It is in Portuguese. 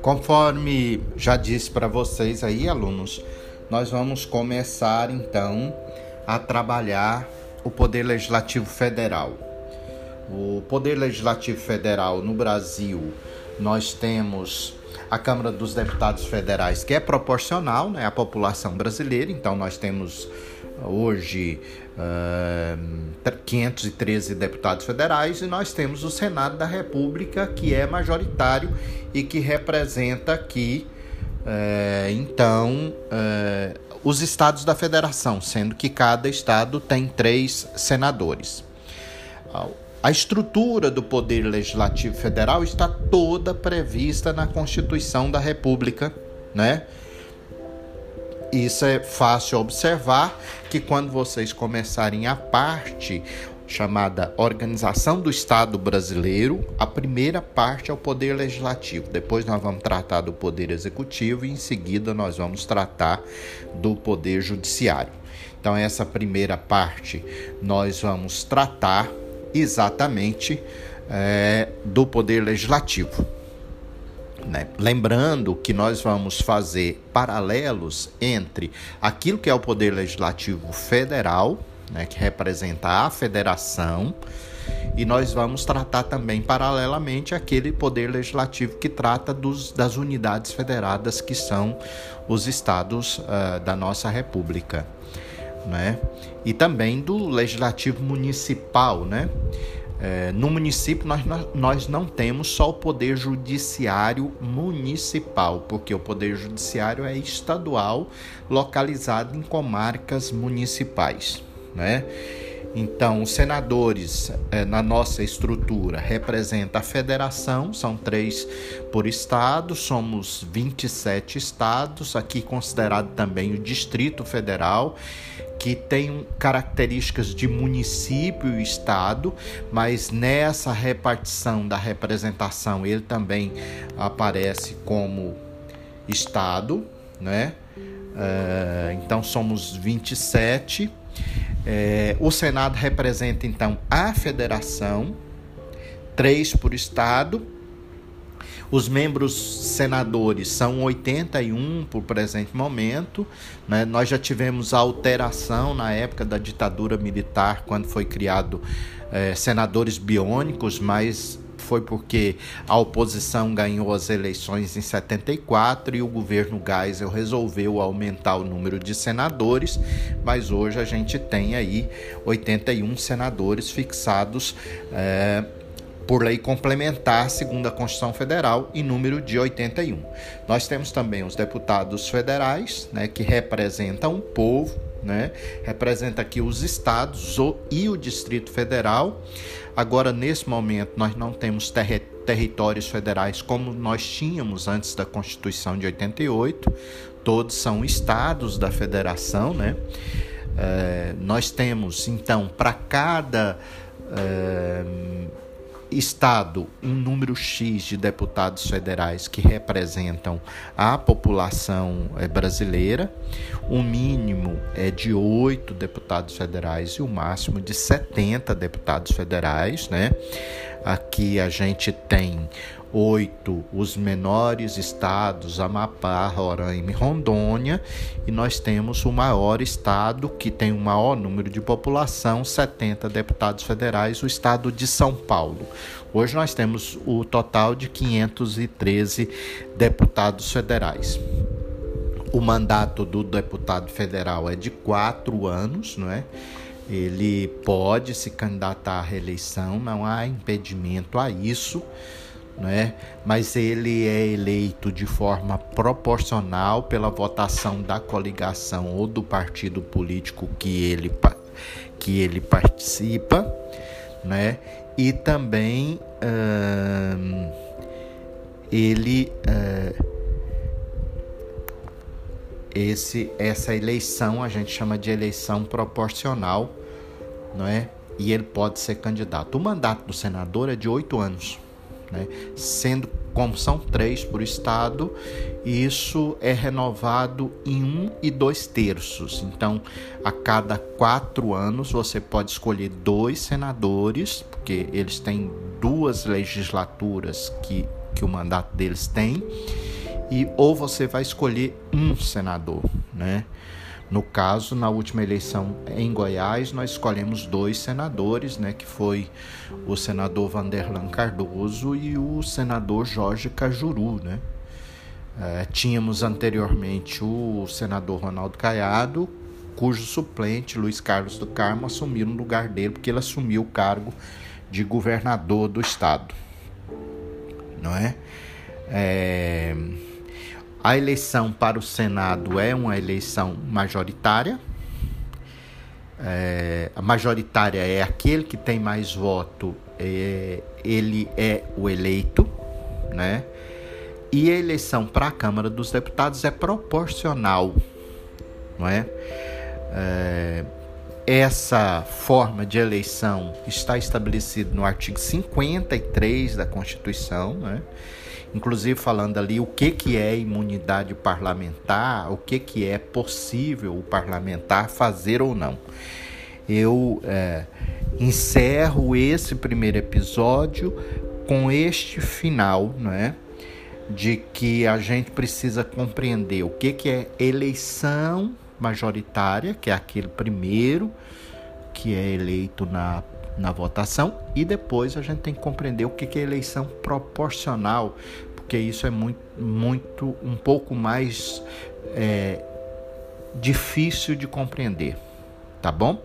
Conforme já disse para vocês aí, alunos, nós vamos começar então a trabalhar o Poder Legislativo Federal. O Poder Legislativo Federal no Brasil, nós temos a Câmara dos Deputados Federais, que é proporcional né, à população brasileira, então nós temos hoje uh, 513 deputados federais e nós temos o Senado da República, que é majoritário e que representa aqui, uh, então, uh, os estados da federação, sendo que cada estado tem três senadores. A estrutura do Poder Legislativo Federal está toda prevista na Constituição da República, né? Isso é fácil observar que quando vocês começarem a parte chamada Organização do Estado Brasileiro, a primeira parte é o Poder Legislativo. Depois nós vamos tratar do Poder Executivo e em seguida nós vamos tratar do Poder Judiciário. Então essa primeira parte nós vamos tratar exatamente é, do Poder Legislativo. Né? Lembrando que nós vamos fazer paralelos entre aquilo que é o Poder Legislativo Federal, né, que representa a federação, e nós vamos tratar também paralelamente aquele poder legislativo que trata dos, das unidades federadas que são os estados uh, da nossa república, né? E também do legislativo municipal, né? É, no município, nós, nós não temos só o poder judiciário municipal, porque o poder judiciário é estadual, localizado em comarcas municipais. Né? Então, os senadores, é, na nossa estrutura, representa a federação, são três por estado, somos 27 estados, aqui considerado também o Distrito Federal que tem características de município e estado, mas nessa repartição da representação ele também aparece como estado, né? Uh, então somos 27. É, o Senado representa então a federação, três por estado os membros senadores são 81 por presente momento. Né? Nós já tivemos alteração na época da ditadura militar, quando foi criado é, senadores biônicos, mas foi porque a oposição ganhou as eleições em 74 e o governo Geisel resolveu aumentar o número de senadores, mas hoje a gente tem aí 81 senadores fixados é, por lei complementar, segundo a Constituição Federal, em número de 81. Nós temos também os deputados federais, né, que representam o povo, né, representa aqui os estados e o Distrito Federal. Agora, nesse momento, nós não temos ter territórios federais como nós tínhamos antes da Constituição de 88, todos são estados da federação, né? É, nós temos, então, para cada. É, Estado um número X de deputados federais que representam a população eh, brasileira, o mínimo é de oito deputados federais e o máximo de 70 deputados federais, né? Aqui a gente tem oito os menores estados, Amapá, Roraima e Rondônia, e nós temos o maior estado que tem o maior número de população, 70 deputados federais, o estado de São Paulo. Hoje nós temos o total de 513 deputados federais. O mandato do deputado federal é de quatro anos, não é? Ele pode se candidatar à reeleição, não há impedimento a isso né? mas ele é eleito de forma proporcional pela votação da coligação ou do partido político que ele, que ele participa, né? e também hum, ele esse, essa eleição a gente chama de eleição proporcional, não é? E ele pode ser candidato. O mandato do senador é de oito anos né? sendo como são três por estado, isso é renovado em um e dois terços. Então, a cada quatro anos você pode escolher dois senadores, porque eles têm duas legislaturas que, que o mandato deles tem, e ou você vai escolher um senador, né? No caso, na última eleição em Goiás, nós escolhemos dois senadores, né, que foi o senador Vanderlan Cardoso e o senador Jorge Cajuru, né? É, tínhamos anteriormente o senador Ronaldo Caiado, cujo suplente Luiz Carlos do Carmo assumiu no lugar dele, porque ele assumiu o cargo de governador do estado, não é? é a eleição para o Senado é uma eleição majoritária. É, a majoritária é aquele que tem mais voto, é, ele é o eleito, né? E a eleição para a Câmara dos Deputados é proporcional, não é? é essa forma de eleição está estabelecida no artigo 53 da Constituição, né? Inclusive falando ali o que, que é imunidade parlamentar, o que, que é possível o parlamentar fazer ou não. Eu é, encerro esse primeiro episódio com este final, não é? De que a gente precisa compreender o que, que é eleição majoritária, que é aquele primeiro que é eleito na na votação e depois a gente tem que compreender o que é eleição proporcional, porque isso é muito, muito um pouco mais é, difícil de compreender, tá bom?